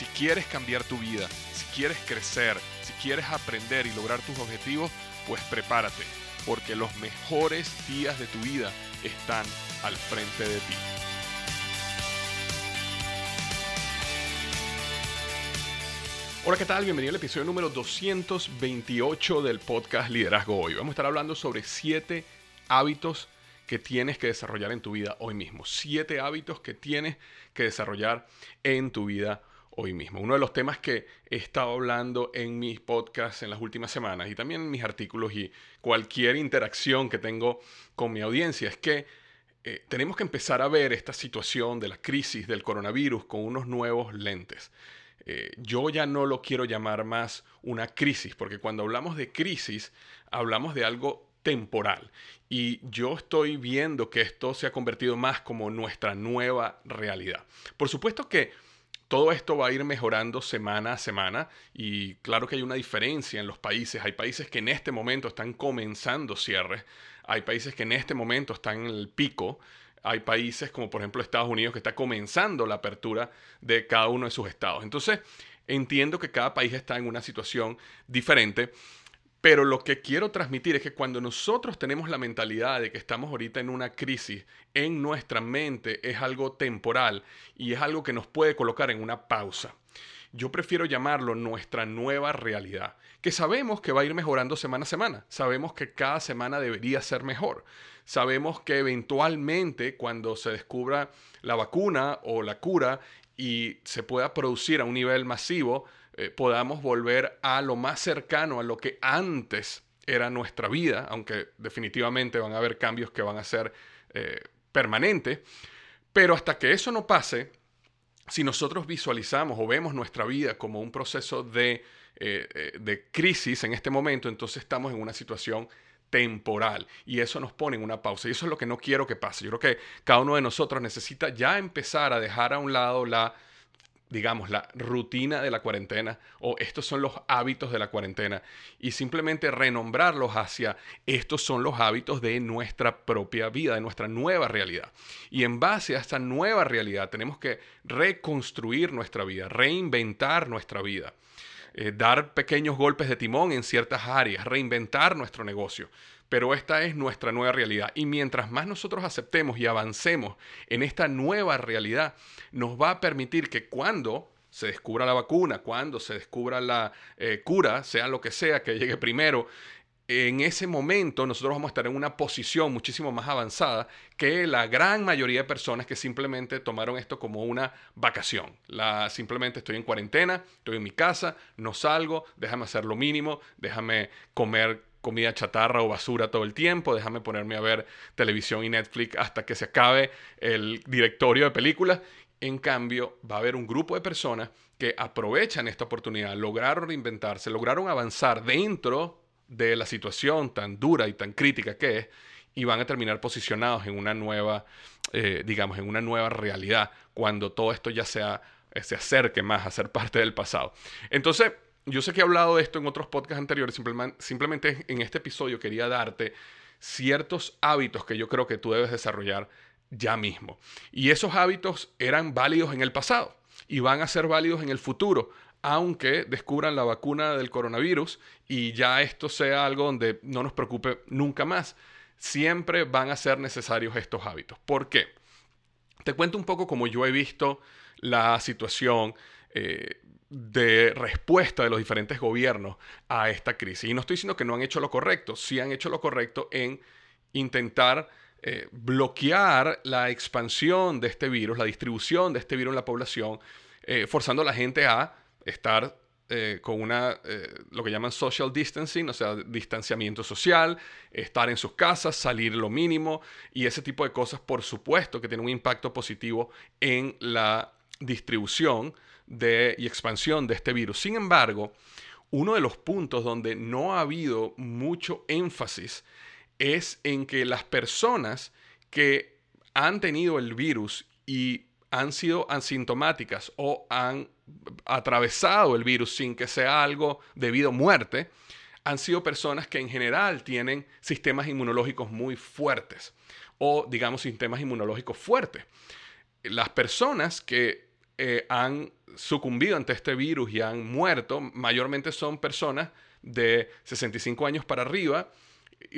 Si quieres cambiar tu vida, si quieres crecer, si quieres aprender y lograr tus objetivos, pues prepárate, porque los mejores días de tu vida están al frente de ti. Hola, ¿qué tal? Bienvenido al episodio número 228 del podcast Liderazgo Hoy. Vamos a estar hablando sobre siete hábitos que tienes que desarrollar en tu vida hoy mismo. Siete hábitos que tienes que desarrollar en tu vida hoy mismo. Uno de los temas que he estado hablando en mis podcasts en las últimas semanas y también en mis artículos y cualquier interacción que tengo con mi audiencia es que eh, tenemos que empezar a ver esta situación de la crisis del coronavirus con unos nuevos lentes. Eh, yo ya no lo quiero llamar más una crisis, porque cuando hablamos de crisis, hablamos de algo temporal. Y yo estoy viendo que esto se ha convertido más como nuestra nueva realidad. Por supuesto que todo esto va a ir mejorando semana a semana y claro que hay una diferencia en los países. Hay países que en este momento están comenzando cierres, hay países que en este momento están en el pico, hay países como por ejemplo Estados Unidos que está comenzando la apertura de cada uno de sus estados. Entonces, entiendo que cada país está en una situación diferente. Pero lo que quiero transmitir es que cuando nosotros tenemos la mentalidad de que estamos ahorita en una crisis, en nuestra mente es algo temporal y es algo que nos puede colocar en una pausa. Yo prefiero llamarlo nuestra nueva realidad, que sabemos que va a ir mejorando semana a semana, sabemos que cada semana debería ser mejor, sabemos que eventualmente cuando se descubra la vacuna o la cura y se pueda producir a un nivel masivo, eh, podamos volver a lo más cercano a lo que antes era nuestra vida, aunque definitivamente van a haber cambios que van a ser eh, permanentes. Pero hasta que eso no pase, si nosotros visualizamos o vemos nuestra vida como un proceso de, eh, de crisis en este momento, entonces estamos en una situación temporal y eso nos pone en una pausa y eso es lo que no quiero que pase. Yo creo que cada uno de nosotros necesita ya empezar a dejar a un lado la digamos, la rutina de la cuarentena o estos son los hábitos de la cuarentena y simplemente renombrarlos hacia estos son los hábitos de nuestra propia vida, de nuestra nueva realidad. Y en base a esta nueva realidad tenemos que reconstruir nuestra vida, reinventar nuestra vida. Eh, dar pequeños golpes de timón en ciertas áreas, reinventar nuestro negocio pero esta es nuestra nueva realidad. Y mientras más nosotros aceptemos y avancemos en esta nueva realidad, nos va a permitir que cuando se descubra la vacuna, cuando se descubra la eh, cura, sea lo que sea que llegue primero, en ese momento nosotros vamos a estar en una posición muchísimo más avanzada que la gran mayoría de personas que simplemente tomaron esto como una vacación. La, simplemente estoy en cuarentena, estoy en mi casa, no salgo, déjame hacer lo mínimo, déjame comer comida chatarra o basura todo el tiempo, déjame ponerme a ver televisión y Netflix hasta que se acabe el directorio de películas. En cambio, va a haber un grupo de personas que aprovechan esta oportunidad, lograron reinventarse, lograron avanzar dentro de la situación tan dura y tan crítica que es y van a terminar posicionados en una nueva, eh, digamos, en una nueva realidad cuando todo esto ya sea, se acerque más a ser parte del pasado. Entonces, yo sé que he hablado de esto en otros podcasts anteriores, simplemente, en este episodio quería darte ciertos hábitos que yo creo que tú debes desarrollar ya mismo. Y esos hábitos eran válidos en el pasado y van a ser válidos en el futuro, aunque descubran la vacuna del coronavirus y ya esto sea algo donde no nos preocupe nunca más. Siempre van a ser necesarios estos hábitos. ¿Por qué? Te cuento un poco cómo yo he visto la situación. Eh, de respuesta de los diferentes gobiernos a esta crisis. Y no estoy diciendo que no han hecho lo correcto, sí han hecho lo correcto en intentar eh, bloquear la expansión de este virus, la distribución de este virus en la población, eh, forzando a la gente a estar eh, con una, lo que llaman social distancing, o sea, distanciamiento social, estar en sus casas, salir lo mínimo y ese tipo de cosas, por supuesto, que tiene un impacto positivo en la distribución de, y expansión de este virus. Sin embargo, uno de los puntos donde no ha habido mucho énfasis es en que las personas que han tenido el virus y han sido asintomáticas o han atravesado el virus sin que sea algo debido a muerte, han sido personas que en general tienen sistemas inmunológicos muy fuertes o digamos sistemas inmunológicos fuertes. Las personas que eh, han sucumbido ante este virus y han muerto mayormente son personas de 65 años para arriba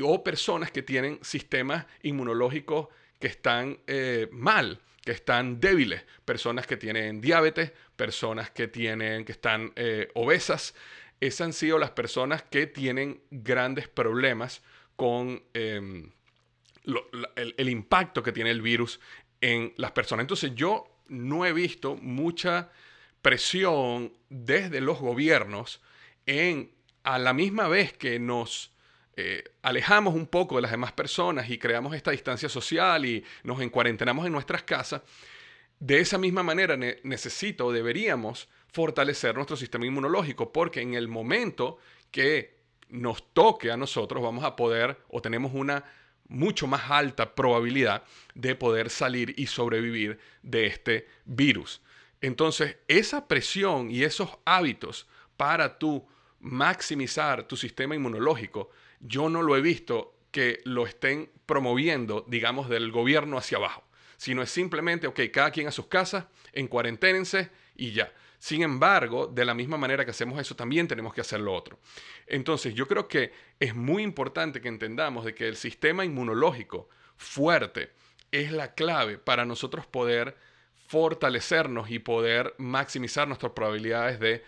o personas que tienen sistemas inmunológicos que están eh, mal, que están débiles, personas que tienen diabetes, personas que tienen, que están eh, obesas. Esas han sido las personas que tienen grandes problemas con em, el, el impacto que tiene el virus en las personas. Entonces yo no he visto mucha presión desde los gobiernos en a la misma vez que nos eh, alejamos un poco de las demás personas y creamos esta distancia social y nos encuarentenamos en nuestras casas, de esa misma manera necesito o deberíamos fortalecer nuestro sistema inmunológico porque en el momento que nos toque a nosotros vamos a poder o tenemos una mucho más alta probabilidad de poder salir y sobrevivir de este virus. Entonces, esa presión y esos hábitos para tú maximizar tu sistema inmunológico yo no lo he visto que lo estén promoviendo, digamos, del gobierno hacia abajo, sino es simplemente, ok, cada quien a sus casas, en cuarenténense y ya. Sin embargo, de la misma manera que hacemos eso, también tenemos que hacer lo otro. Entonces, yo creo que es muy importante que entendamos de que el sistema inmunológico fuerte es la clave para nosotros poder fortalecernos y poder maximizar nuestras probabilidades de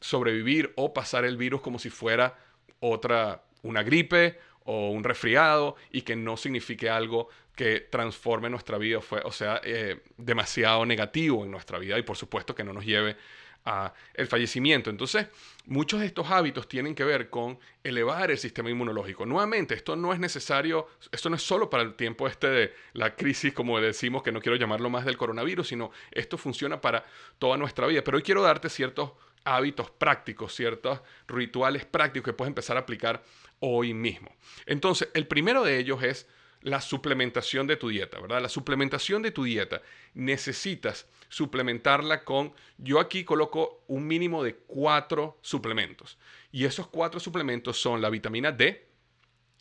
sobrevivir o pasar el virus como si fuera otra una gripe o un resfriado y que no signifique algo que transforme nuestra vida, o sea, eh, demasiado negativo en nuestra vida y por supuesto que no nos lleve a el fallecimiento. Entonces, muchos de estos hábitos tienen que ver con elevar el sistema inmunológico. Nuevamente, esto no es necesario, esto no es solo para el tiempo este de la crisis, como decimos, que no quiero llamarlo más del coronavirus, sino esto funciona para toda nuestra vida. Pero hoy quiero darte ciertos hábitos prácticos, ciertos rituales prácticos que puedes empezar a aplicar hoy mismo. Entonces, el primero de ellos es la suplementación de tu dieta, ¿verdad? La suplementación de tu dieta necesitas suplementarla con, yo aquí coloco un mínimo de cuatro suplementos. Y esos cuatro suplementos son la vitamina D,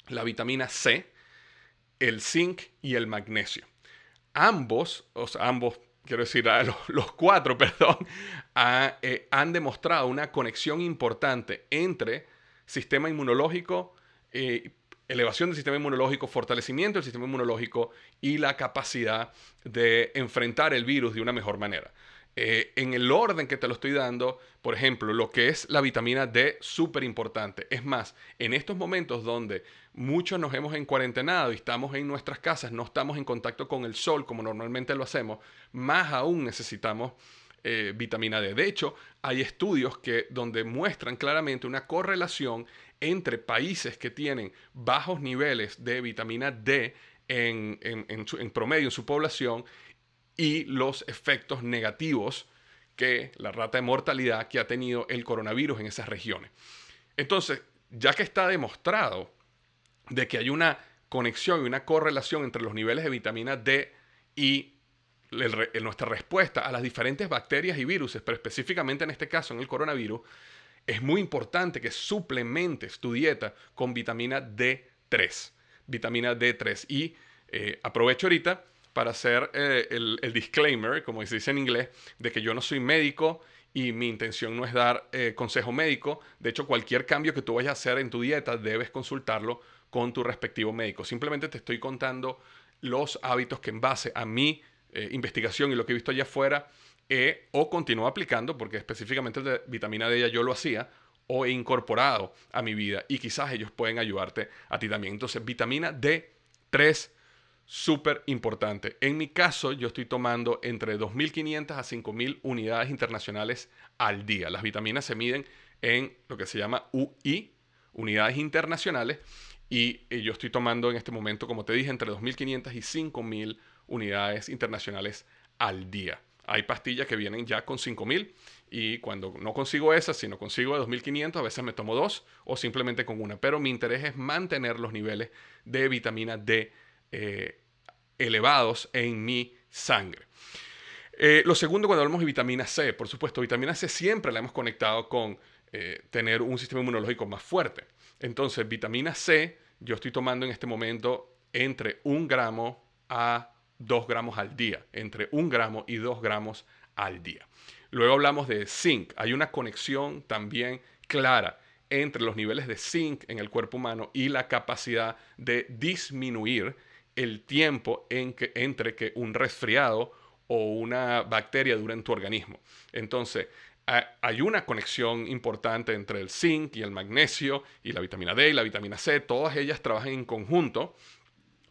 la vitamina C, el zinc y el magnesio. Ambos, o sea, ambos quiero decir, los, cuatro, perdón, eh, han demostrado una conexión importante entre sistema inmunológico, eh, elevación del sistema inmunológico, fortalecimiento del sistema inmunológico y la capacidad de enfrentar el virus de una mejor manera. Eh, en el orden que te lo estoy dando, por ejemplo, lo que es la vitamina D, súper importante. Es más, en estos momentos donde muchos nos hemos encuarentenado y estamos en nuestras casas, no estamos en contacto con el sol como normalmente lo hacemos, más aún necesitamos eh, vitamina D. De hecho, hay estudios que, donde muestran claramente una correlación entre países que tienen bajos niveles de vitamina D en, en promedio en su población y los efectos negativos que la rata de mortalidad que ha tenido el coronavirus en esas regiones. Entonces, ya que está demostrado de que hay una conexión y una correlación entre los niveles de vitamina D y nuestra respuesta a las diferentes bacterias y virus, pero específicamente en este caso en el coronavirus, es muy importante que suplementes tu dieta con vitamina D3. Vitamina D3. Y eh, aprovecho ahorita para hacer eh, el, disclaimer, como se dice en inglés, de que yo no soy médico y mi intención no es dar eh, consejo médico. De hecho, cualquier cambio que tú vayas a hacer en tu dieta debes consultarlo con tu respectivo médico. Simplemente te estoy contando los hábitos que en base a mi eh, investigación y lo que he visto allá afuera o continúo aplicando, porque específicamente el de vitamina D ya yo lo hacía, o he incorporado a mi vida y quizás ellos pueden ayudarte a ti también. Entonces, vitamina D3 súper importante. En mi caso, yo estoy tomando entre 2.500 a 5.000 unidades internacionales al día. Las vitaminas se miden en lo que se llama UI, unidades internacionales, y yo estoy tomando en este momento, como te dije, entre 2.500 y 5.000 unidades internacionales al día. Hay pastillas que vienen ya con 5000 y cuando no consigo esas, si no consigo de 2500, a veces me tomo dos o simplemente con una. Pero mi interés es mantener los niveles de vitamina D eh, elevados en mi sangre. Eh, lo segundo, cuando hablamos de vitamina C, por supuesto, vitamina C siempre la hemos conectado con eh, tener un sistema inmunológico más fuerte. Entonces, vitamina C, yo estoy tomando en este momento entre un gramo a dos gramos al día, entre un gramo y dos gramos al día. Luego hablamos de zinc. Hay una conexión también clara entre los niveles de zinc en el cuerpo humano y la capacidad de disminuir el tiempo en que, entre que un resfriado o una bacteria dura en tu organismo. Entonces, hay una conexión importante entre el zinc y el magnesio y la vitamina D y la vitamina C. Todas ellas trabajan en conjunto.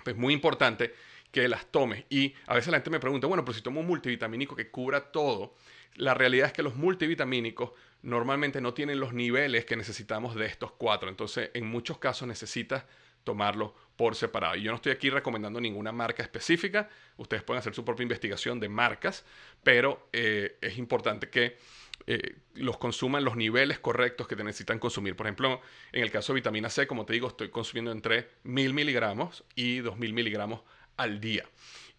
Es muy importante que las tomes. Y a veces la gente me pregunta, bueno, pero si tomo un multivitamínico que cubra todo, la realidad es que los multivitamínicos normalmente no tienen los niveles que necesitamos de estos cuatro. Entonces, en muchos casos necesitas tomarlo por separado. Y yo no estoy aquí recomendando ninguna marca específica. Ustedes pueden hacer su propia investigación de marcas, pero eh, es importante que eh, los consuman los niveles correctos que te necesitan consumir. Por ejemplo, en el caso de vitamina C, como te digo, estoy consumiendo entre 1000 miligramos y 2000 miligramos al día.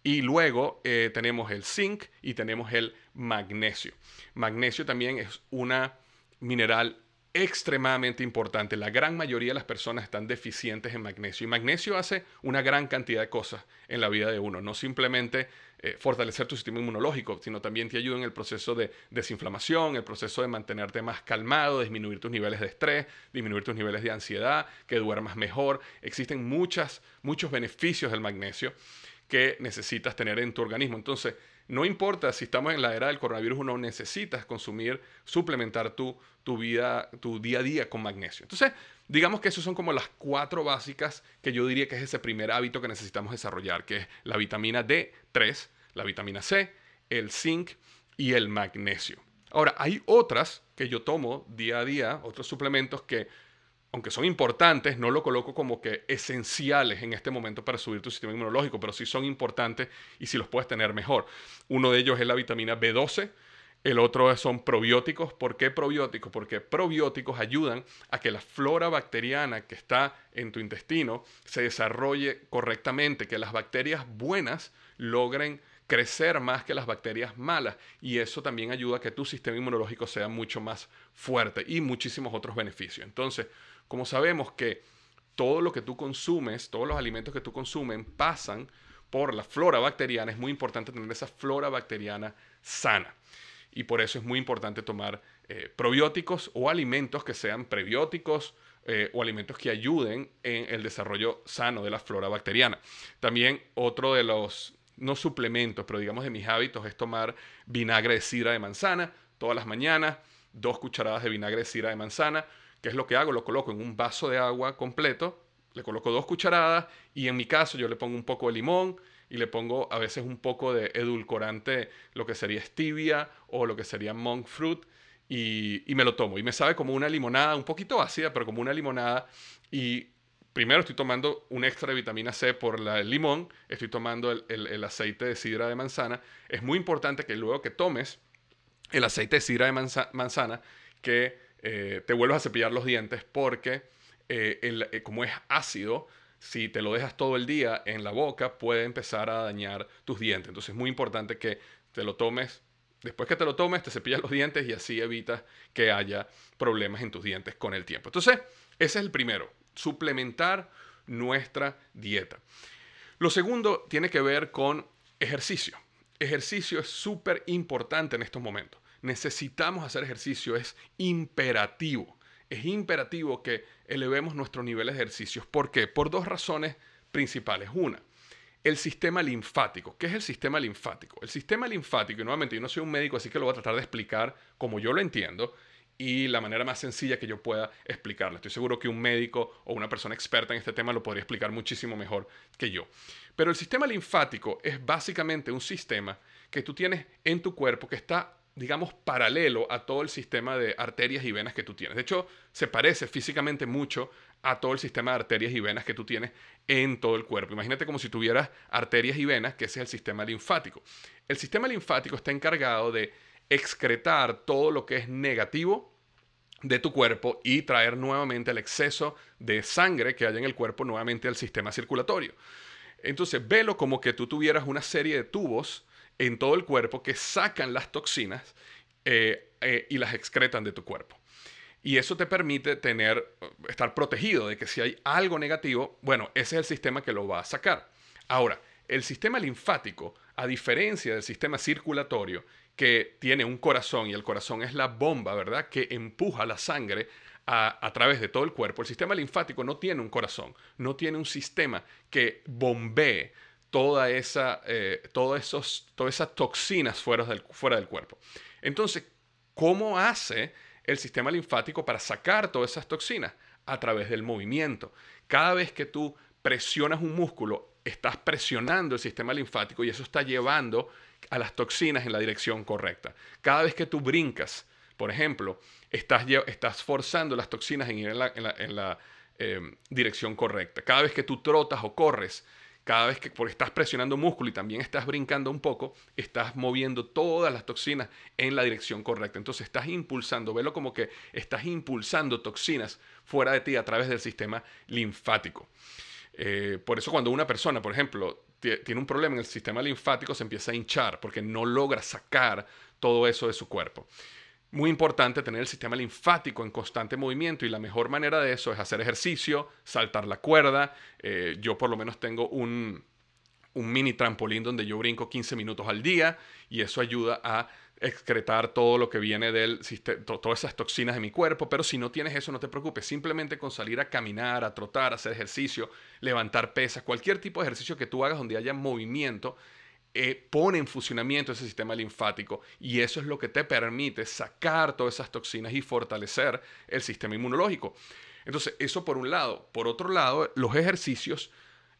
Y luego eh, tenemos el zinc y tenemos el magnesio. Magnesio también es una mineral extremadamente importante. La gran mayoría de las personas están deficientes en magnesio. Y magnesio hace una gran cantidad de cosas en la vida de uno. No simplemente eh, fortalecer tu sistema inmunológico, sino también te ayuda en el proceso de desinflamación, el proceso de mantenerte más calmado, disminuir tus niveles de estrés, disminuir tus niveles de ansiedad, que duermas mejor. Existen muchas, muchos beneficios del magnesio que necesitas tener en tu organismo. Entonces, no importa si estamos en la era del coronavirus o no, necesitas consumir, suplementar tu, tu vida, tu día a día con magnesio. Entonces, digamos que esas son como las cuatro básicas que yo diría que es ese primer hábito que necesitamos desarrollar, que es la vitamina D3, la vitamina C, el zinc y el magnesio. Ahora, hay otras que yo tomo día a día, otros suplementos que aunque son importantes, no lo coloco como que esenciales en este momento para subir tu sistema inmunológico, pero sí son importantes y si los puedes tener mejor. Uno de ellos es la vitamina B12, el otro son probióticos. ¿Por qué probióticos? Porque probióticos ayudan a que la flora bacteriana que está en tu intestino se desarrolle correctamente, que las bacterias buenas logren crecer más que las bacterias malas y eso también ayuda a que tu sistema inmunológico sea mucho más fuerte y muchísimos otros beneficios. Entonces, como sabemos que todo lo que tú consumes, todos los alimentos que tú consumes pasan por la flora bacteriana, es muy importante tener esa flora bacteriana sana. Y por eso es muy importante tomar eh, probióticos o alimentos que sean prebióticos eh, o alimentos que ayuden en el desarrollo sano de la flora bacteriana. También otro de los, no suplementos, pero digamos de mis hábitos es tomar vinagre de sidra de manzana todas las mañanas, dos cucharadas de vinagre de sidra de manzana ¿Qué es lo que hago? Lo coloco en un vaso de agua completo, le coloco dos cucharadas y en mi caso yo le pongo un poco de limón y le pongo a veces un poco de edulcorante, lo que sería stevia o lo que sería monk fruit y, me lo tomo. Y me sabe como una limonada, un poquito ácida, pero como una limonada y primero estoy tomando un extra de vitamina C por el limón, estoy tomando el, aceite de sidra de manzana. Es muy importante que luego que tomes el aceite de sidra de manzana, que eh, te vuelvas a cepillar los dientes porque eh, eh, como es ácido, si te lo dejas todo el día en la boca, puede empezar a dañar tus dientes. Entonces es muy importante que te lo tomes. Después que te lo tomes, te cepillas los dientes y así evitas que haya problemas en tus dientes con el tiempo. Entonces, ese es el primero, suplementar nuestra dieta. Lo segundo tiene que ver con ejercicio. Ejercicio es súper importante en estos momentos necesitamos hacer ejercicio, es imperativo. Es imperativo que elevemos nuestros niveles de ejercicios. ¿Por qué? Por dos razones principales. Una, el sistema linfático. ¿Qué es el sistema linfático? El sistema linfático, y nuevamente yo no soy un médico, así que lo voy a tratar de explicar como yo lo entiendo y la manera más sencilla que yo pueda explicarlo. Estoy seguro que un médico o una persona experta en este tema lo podría explicar muchísimo mejor que yo. Pero el sistema linfático es básicamente un sistema que tú tienes en tu cuerpo que está digamos, paralelo a todo el sistema de arterias y venas que tú tienes. De hecho, se parece físicamente mucho a todo el sistema de arterias y venas que tú tienes en todo el cuerpo. Imagínate como si tuvieras arterias y venas, que ese es el sistema linfático. El sistema linfático está encargado de excretar todo lo que es negativo de tu cuerpo y traer nuevamente el exceso de sangre que hay en el cuerpo nuevamente al sistema circulatorio. Entonces, velo como que tú tuvieras una serie de tubos en todo el cuerpo que sacan las toxinas eh, eh, y las excretan de tu cuerpo. Y eso te permite tener, estar protegido de que si hay algo negativo, bueno, ese es el sistema que lo va a sacar. Ahora, el sistema linfático, a diferencia del sistema circulatorio, que tiene un corazón y el corazón es la bomba, ¿verdad? Que empuja la sangre a, través de todo el cuerpo. El sistema linfático no tiene un corazón, no tiene un sistema que bombee toda esa, eh, esos, todas esas toxinas fuera del, fuera del cuerpo. Entonces, ¿cómo hace el sistema linfático para sacar todas esas toxinas? A través del movimiento. Cada vez que tú presionas un músculo, estás presionando el sistema linfático y eso está llevando a las toxinas en la dirección correcta. Cada vez que tú brincas, por ejemplo, estás, estás forzando las toxinas en ir en la, em, dirección correcta. Cada vez que tú trotas o corres, cada vez que estás presionando músculo y también estás brincando un poco, estás moviendo todas las toxinas en la dirección correcta. Entonces estás impulsando, velo como que estás impulsando toxinas fuera de ti a través del sistema linfático. Eh, por eso cuando una persona, por ejemplo, tiene un problema en el sistema linfático, se empieza a hinchar porque no logra sacar todo eso de su cuerpo. Muy importante tener el sistema linfático en constante movimiento y la mejor manera de eso es hacer ejercicio, saltar la cuerda. Eh, yo por lo menos tengo un, un mini trampolín donde yo brinco 15 minutos al día y eso ayuda a excretar todo lo que viene del sistema, todas esas toxinas de mi cuerpo, pero si no tienes eso no te preocupes, simplemente con salir a caminar, a trotar, a hacer ejercicio, levantar pesas, cualquier tipo de ejercicio que tú hagas donde haya movimiento, eh, pone en funcionamiento ese sistema linfático y eso es lo que te permite sacar todas esas toxinas y fortalecer el sistema inmunológico. Entonces, eso por un lado. Por otro lado, los ejercicios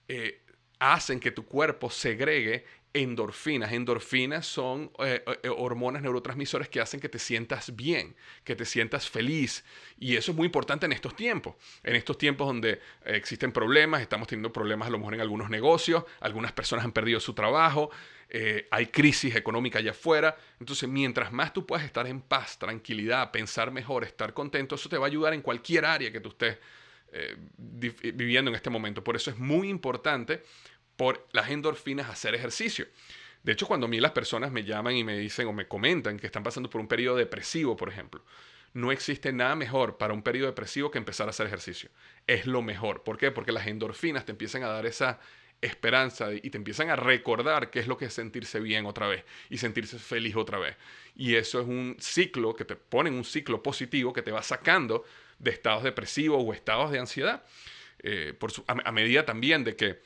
eh, hacen que tu cuerpo segregue endorfinas. Endorfinas son eh, eh, hormonas neurotransmisores que hacen que te sientas bien, que te sientas feliz. Y eso es muy importante en estos tiempos. En estos tiempos donde existen problemas, estamos teniendo problemas a lo mejor en algunos negocios, algunas personas han perdido su trabajo, eh, hay crisis económica allá afuera. Entonces, mientras más tú puedas estar en paz, tranquilidad, pensar mejor, estar contento, eso te va a ayudar en cualquier área que tú estés viviendo en este momento. Por eso es muy importante por las endorfinas hacer ejercicio. De hecho, cuando a mí las personas me llaman y me dicen o me comentan que están pasando por un periodo depresivo, por ejemplo, no existe nada mejor para un periodo depresivo que empezar a hacer ejercicio. Es lo mejor. ¿Por qué? Porque las endorfinas te empiezan a dar esa esperanza y te empiezan a recordar qué es lo que es sentirse bien otra vez y sentirse feliz otra vez. Y eso es un ciclo que te pone en un ciclo positivo que te va sacando de estados depresivos o estados de ansiedad. Eh, por a medida también de que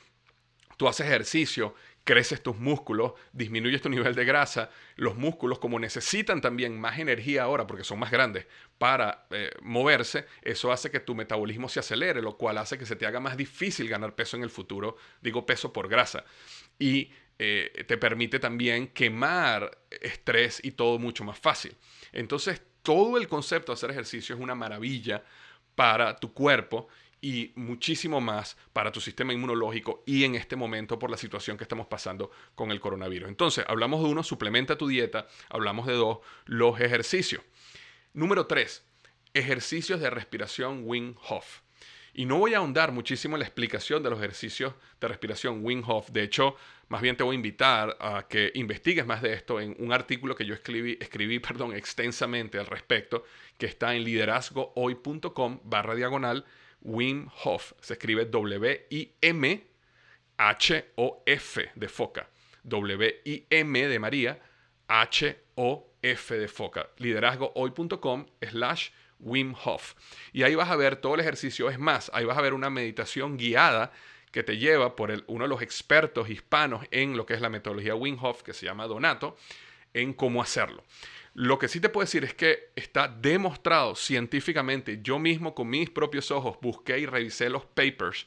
Tú haces ejercicio, creces tus músculos, disminuyes tu nivel de grasa, los músculos como necesitan también más energía ahora porque son más grandes para eh, moverse, eso hace que tu metabolismo se acelere, lo cual hace que se te haga más difícil ganar peso en el futuro, digo peso por grasa, y eh, te permite también quemar estrés y todo mucho más fácil. Entonces, todo el concepto de hacer ejercicio es una maravilla para tu cuerpo y muchísimo más para tu sistema inmunológico y en este momento por la situación que estamos pasando con el coronavirus. Entonces, hablamos de uno, suplementa tu dieta, hablamos de dos, los ejercicios. Número tres, ejercicios de respiración Wim Hof. Y no voy a ahondar muchísimo en la explicación de los ejercicios de respiración Wim Hof. De hecho, más bien te voy a invitar a que investigues más de esto en un artículo que yo escribí, escribí perdón, extensamente al respecto, que está en liderazgohoy.com barra diagonal Wim Hof. Se escribe W-I-M-H-O-F de foca. W-I-M de María, H-O-F de foca. Liderazgohoy.com slash Wim Hof. Y ahí vas a ver todo el ejercicio. Es más, ahí vas a ver una meditación guiada que te lleva por el, uno de los expertos hispanos en lo que es la metodología Wim Hof, que se llama Donato, en cómo hacerlo. Lo que sí te puedo decir es que está demostrado científicamente, yo mismo con mis propios ojos busqué y revisé los papers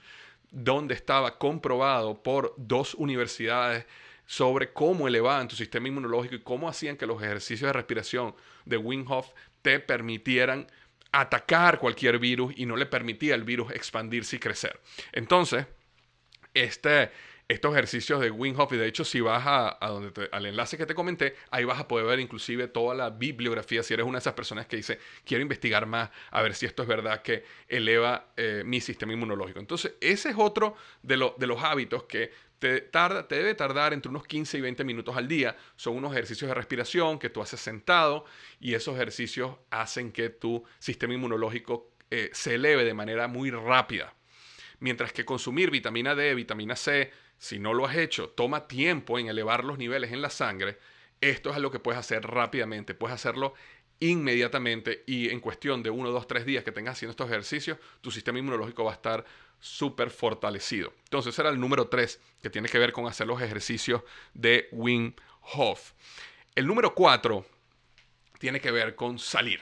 donde estaba comprobado por dos universidades sobre cómo elevaban tu sistema inmunológico y cómo hacían que los ejercicios de respiración de Wim te permitieran atacar cualquier virus y no le permitía al virus expandirse y crecer. Entonces, este, estos ejercicios de Wim Hof, y de hecho si vas a, donde al enlace que te comenté, ahí vas a poder ver inclusive toda la bibliografía, si eres una de esas personas que dice, quiero investigar más, a ver si esto es verdad que eleva eh, mi sistema inmunológico. Entonces, ese es otro de, de los hábitos que te, tarda, te debe tardar entre unos 15 y 20 minutos al día. Son unos ejercicios de respiración que tú haces sentado y esos ejercicios hacen que tu sistema inmunológico eh, se eleve de manera muy rápida. Mientras que consumir vitamina D, vitamina C, si no lo has hecho, toma tiempo en elevar los niveles en la sangre. Esto es lo que puedes hacer rápidamente. Puedes hacerlo inmediatamente y en cuestión de uno, dos, tres días que tengas haciendo estos ejercicios, tu sistema inmunológico va a estar súper fortalecido. Entonces, ese era el número tres que tiene que ver con hacer los ejercicios de Wim Hof. El número cuatro tiene que ver con salir.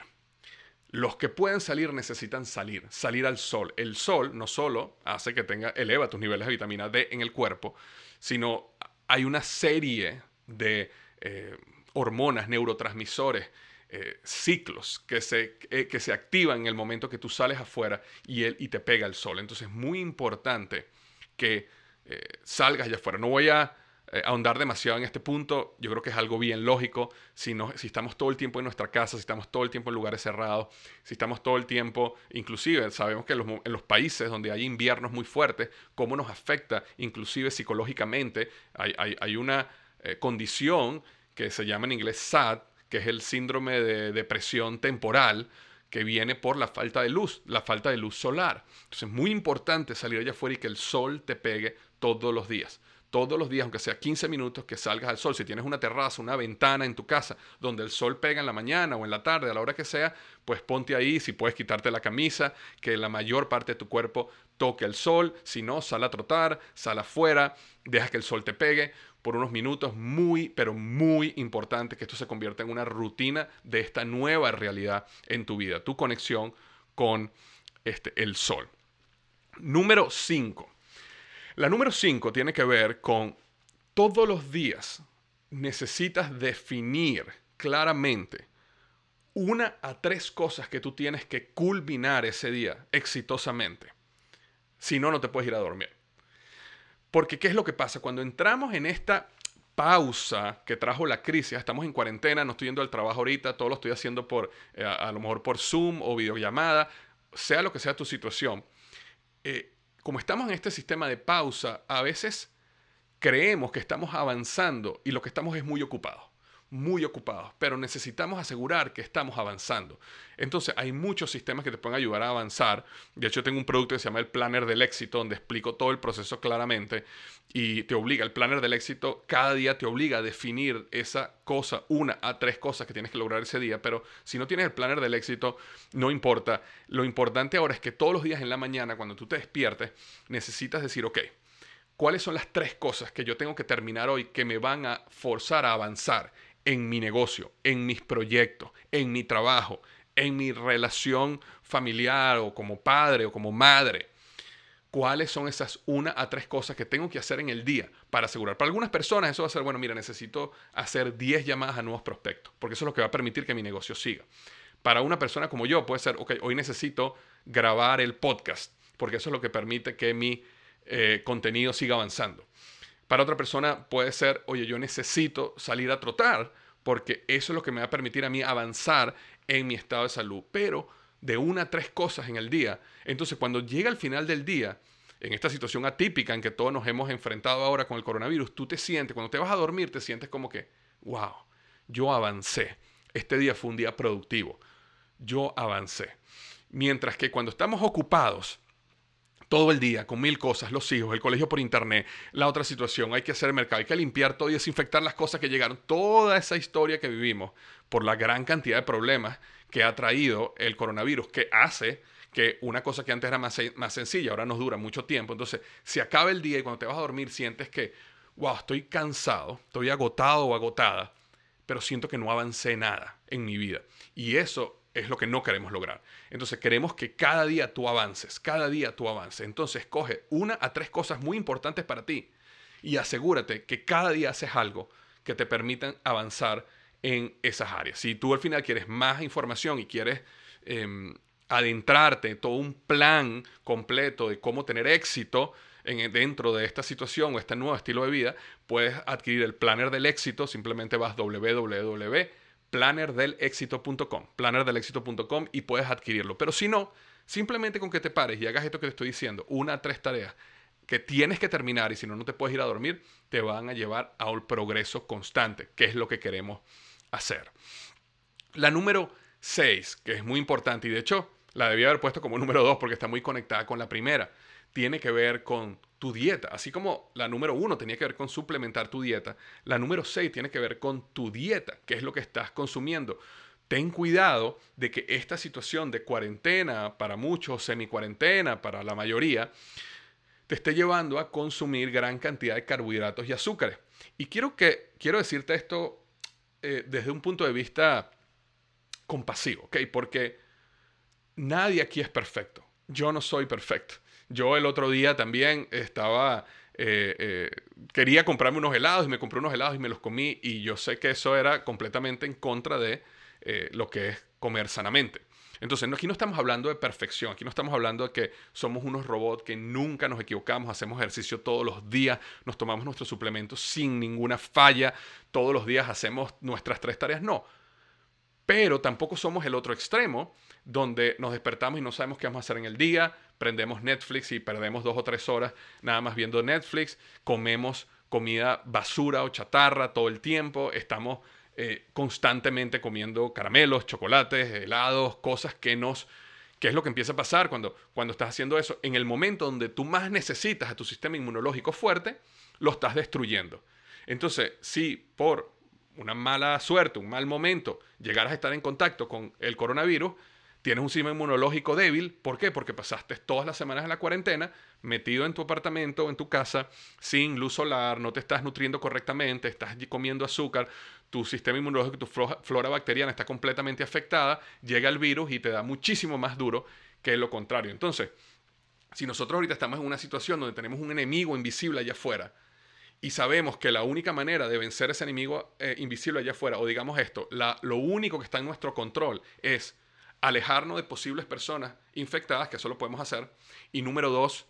Los que pueden salir necesitan salir, salir al sol. El sol no solo hace que tenga, eleva tus niveles de vitamina D en el cuerpo, sino hay una serie de eh, hormonas, neurotransmisores, eh, ciclos que se, eh, que se activan en el momento que tú sales afuera y, y te pega el sol. Entonces es muy importante que salgas allá afuera. No voy a eh, ahondar demasiado en este punto. Yo creo que es algo bien lógico. Si, no, si estamos todo el tiempo en nuestra casa, si estamos todo el tiempo en lugares cerrados, si estamos todo el tiempo, inclusive sabemos que en los, países donde hay inviernos muy fuertes, cómo nos afecta, inclusive psicológicamente. Hay, una eh, condición que se llama en inglés SAD, que es el síndrome de depresión temporal, que viene por la falta de luz, la falta de luz solar. Entonces es muy importante salir allá afuera y que el sol te pegue todos los días todos los días, aunque sea 15 minutos, que salgas al sol. Si tienes una terraza, una ventana en tu casa donde el sol pega en la mañana o en la tarde, a la hora que sea, pues ponte ahí, si puedes quitarte la camisa, que la mayor parte de tu cuerpo toque el sol. Si no, sal a trotar, sal afuera, deja que el sol te pegue por unos minutos. Muy, pero muy importante que esto se convierta en una rutina de esta nueva realidad en tu vida, tu conexión con este, el sol. Número 5 la número 5 tiene que ver con todos los días necesitas definir claramente una a tres cosas que tú tienes que culminar ese día exitosamente. Si no, no te puedes ir a dormir. Porque ¿qué es lo que pasa? Cuando entramos en esta pausa que trajo la crisis, estamos en cuarentena, no estoy yendo al trabajo ahorita, todo lo estoy haciendo por, eh, a, lo mejor por Zoom o videollamada, sea lo que sea tu situación. Eh, como estamos en este sistema de pausa, a veces creemos que estamos avanzando y lo que estamos es muy ocupados, muy ocupados, pero necesitamos asegurar que estamos avanzando. Entonces hay muchos sistemas que te pueden ayudar a avanzar. De hecho, tengo un producto que se llama el Planner del Éxito, donde explico todo el proceso claramente y te obliga, el Planner del Éxito cada día te obliga a definir esa cosa, una a tres cosas que tienes que lograr ese día, pero si no tienes el Planner del Éxito, no importa. Lo importante ahora es que todos los días en la mañana, cuando tú te despiertes, necesitas decir, ok, ¿cuáles son las tres cosas que yo tengo que terminar hoy que me van a forzar a avanzar en mi negocio, en mis proyectos, en mi trabajo, en mi relación familiar o como padre o como madre. ¿Cuáles son esas una a tres cosas que tengo que hacer en el día para asegurar? Para algunas personas eso va a ser, bueno, mira, necesito hacer 10 llamadas a nuevos prospectos, porque eso es lo que va a permitir que mi negocio siga. Para una persona como yo puede ser, ok, hoy necesito grabar el podcast, porque eso es lo que permite que mi eh, contenido siga avanzando. Para otra persona puede ser, oye, yo necesito salir a trotar, porque eso es lo que me va a permitir a mí avanzar en mi estado de salud, pero de una a tres cosas en el día. Entonces, cuando llega el final del día, en esta situación atípica en que todos nos hemos enfrentado ahora con el coronavirus, tú te sientes, cuando te vas a dormir, te sientes como que, wow, yo avancé. Este día fue un día productivo. Yo avancé. Mientras que cuando estamos ocupados, todo el día con mil cosas, los hijos, el colegio por internet, la otra situación, hay que hacer el mercado, hay que limpiar todo y desinfectar las cosas que llegaron, toda esa historia que vivimos por la gran cantidad de problemas que ha traído el coronavirus, que hace que una cosa que antes era más, más sencilla, ahora nos dura mucho tiempo. Entonces, se acaba el día y cuando te vas a dormir sientes que, wow, estoy cansado, estoy agotado o agotada, pero siento que no avancé nada en mi vida. Y eso es lo que no queremos lograr. Entonces queremos que cada día tú avances, cada día tú avances. Entonces coge una a tres cosas muy importantes para ti y asegúrate que cada día haces algo que te permitan avanzar en esas áreas. Si tú al final quieres más información y quieres em, adentrarte en todo un plan completo de cómo tener éxito en, dentro de esta situación o este nuevo estilo de vida, puedes adquirir el planner del éxito. Simplemente vas www.plannerdelexito.com, plannerdelexito.com y puedes adquirirlo. Pero si no, simplemente con que te pares y hagas esto que te estoy diciendo, una a tres tareas que tienes que terminar y si no, no te puedes ir a dormir, te van a llevar a un progreso constante, que es lo que queremos hacer. La número 6, que es muy importante y de hecho la debía haber puesto como número 2 porque está muy conectada con la primera, tiene que ver con tu dieta. Así como la número 1 tenía que ver con suplementar tu dieta, la número 6 tiene que ver con tu dieta, que es lo que estás consumiendo. Ten cuidado de que esta situación de cuarentena para muchos, semi-cuarentena para la mayoría, te esté llevando a consumir gran cantidad de carbohidratos y azúcares. Y quiero, que, quiero decirte esto eh, desde un punto de vista compasivo, ¿ok? Porque nadie aquí es perfecto. Yo no soy perfecto. Yo el otro día también estaba, eh, eh, quería comprarme unos helados y me compré unos helados y me los comí y yo sé que eso era completamente en contra de lo que es comer sanamente. Entonces, aquí no estamos hablando de perfección, aquí no estamos hablando de que somos unos robots que nunca nos equivocamos, hacemos ejercicio todos los días, nos tomamos nuestros suplementos sin ninguna falla, todos los días hacemos nuestras tres tareas, no. Pero tampoco somos el otro extremo, donde nos despertamos y no sabemos qué vamos a hacer en el día, prendemos Netflix y perdemos dos o tres horas nada más viendo Netflix, comemos comida basura o chatarra todo el tiempo, estamos eh, constantemente comiendo caramelos, chocolates, helados, cosas que nos... ¿Qué es lo que empieza a pasar cuando, cuando estás haciendo eso? En el momento donde tú más necesitas a tu sistema inmunológico fuerte, lo estás destruyendo. Entonces, si por una mala suerte, un mal momento, llegaras a estar en contacto con el coronavirus, tienes un sistema inmunológico débil. ¿Por qué? Porque pasaste todas las semanas en la cuarentena metido en tu apartamento o en tu casa sin luz solar, no te estás nutriendo correctamente, estás comiendo azúcar, tu sistema inmunológico, tu flora bacteriana está completamente afectada, llega el virus y te da muchísimo más duro que lo contrario. Entonces, si nosotros ahorita estamos en una situación donde tenemos un enemigo invisible allá afuera, y sabemos que la única manera de vencer ese enemigo eh, invisible allá afuera, o digamos esto, lo único que está en nuestro control es alejarnos de posibles personas infectadas, que eso lo podemos hacer, y número dos,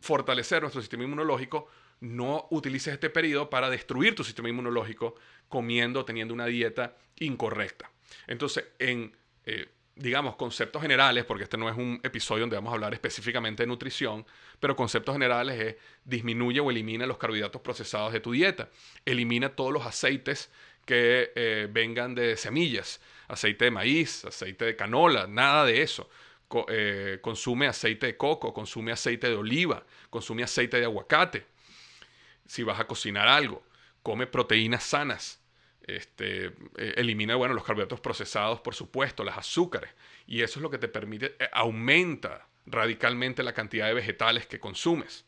fortalecer nuestro sistema inmunológico, no utilices este periodo para destruir tu sistema inmunológico comiendo, teniendo una dieta incorrecta. Entonces, en, eh, digamos, conceptos generales, porque este no es un episodio donde vamos a hablar específicamente de nutrición, pero conceptos generales es disminuye o elimina los carbohidratos procesados de tu dieta. Elimina todos los aceites que eh, vengan de semillas, aceite de maíz, aceite de canola, nada de eso. Eh, consume aceite de coco, consume aceite de oliva, consume aceite de aguacate. Si vas a cocinar algo, come proteínas sanas. Este, eh, elimina bueno, los carbohidratos procesados, por supuesto, las azúcares. Y eso es lo que te permite, aumenta radicalmente la cantidad de vegetales que consumes.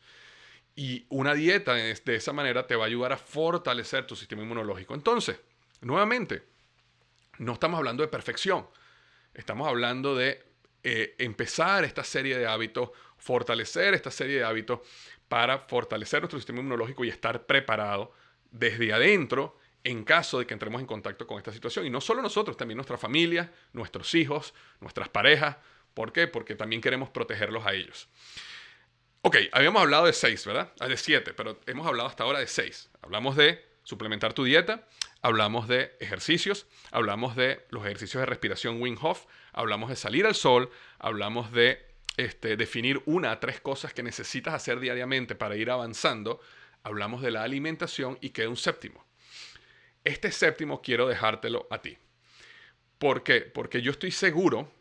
Y una dieta de esa manera te va a ayudar a fortalecer tu sistema inmunológico. Entonces, nuevamente, no estamos hablando de perfección. Estamos hablando de eh, empezar esta serie de hábitos, fortalecer esta serie de hábitos para fortalecer nuestro sistema inmunológico y estar preparado desde adentro en caso de que entremos en contacto con esta situación. Y no solo nosotros, también nuestra familia, nuestros hijos, nuestras parejas. ¿Por qué? Porque también queremos protegerlos a ellos. Ok, habíamos hablado de seis, ¿verdad? Ah, de siete, pero hemos hablado hasta ahora de seis. Hablamos de suplementar tu dieta, hablamos de ejercicios, hablamos de los ejercicios de respiración Wim Hof, hablamos de salir al sol, hablamos de este, definir una a tres cosas que necesitas hacer diariamente para ir avanzando, hablamos de la alimentación y queda un séptimo. Este séptimo quiero dejártelo a ti. ¿Por qué? Porque yo estoy seguro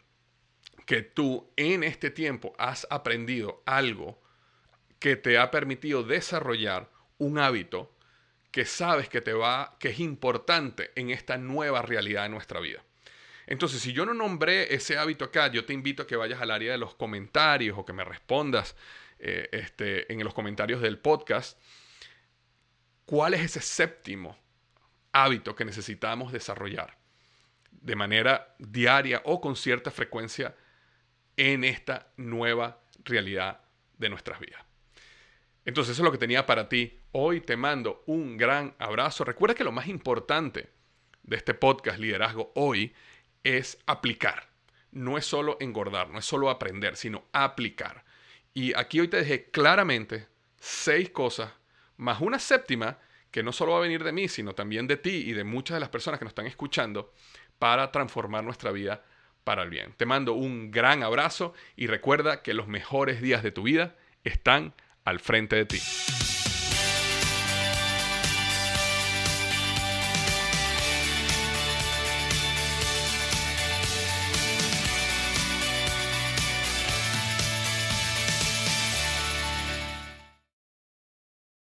que tú en este tiempo has aprendido algo que te ha permitido desarrollar un hábito que sabes que te va, que es importante en esta nueva realidad de nuestra vida. Entonces, si yo no nombré ese hábito acá, yo te invito a que vayas al área de los comentarios o que me respondas eh, este, en los comentarios del podcast. ¿Cuál es ese séptimo hábito que necesitamos desarrollar de manera diaria o con cierta frecuencia en esta nueva realidad de nuestras vidas? Entonces eso es lo que tenía para ti. Hoy te mando un gran abrazo. Recuerda que lo más importante de este podcast Liderazgo hoy es aplicar. No es solo engordar, no es solo aprender, sino aplicar. Y aquí hoy te dejé claramente seis cosas, más una séptima que no solo va a venir de mí, sino también de ti y de muchas de las personas que nos están escuchando para transformar nuestra vida para el bien. Te mando un gran abrazo y recuerda que los mejores días de tu vida están al frente de ti.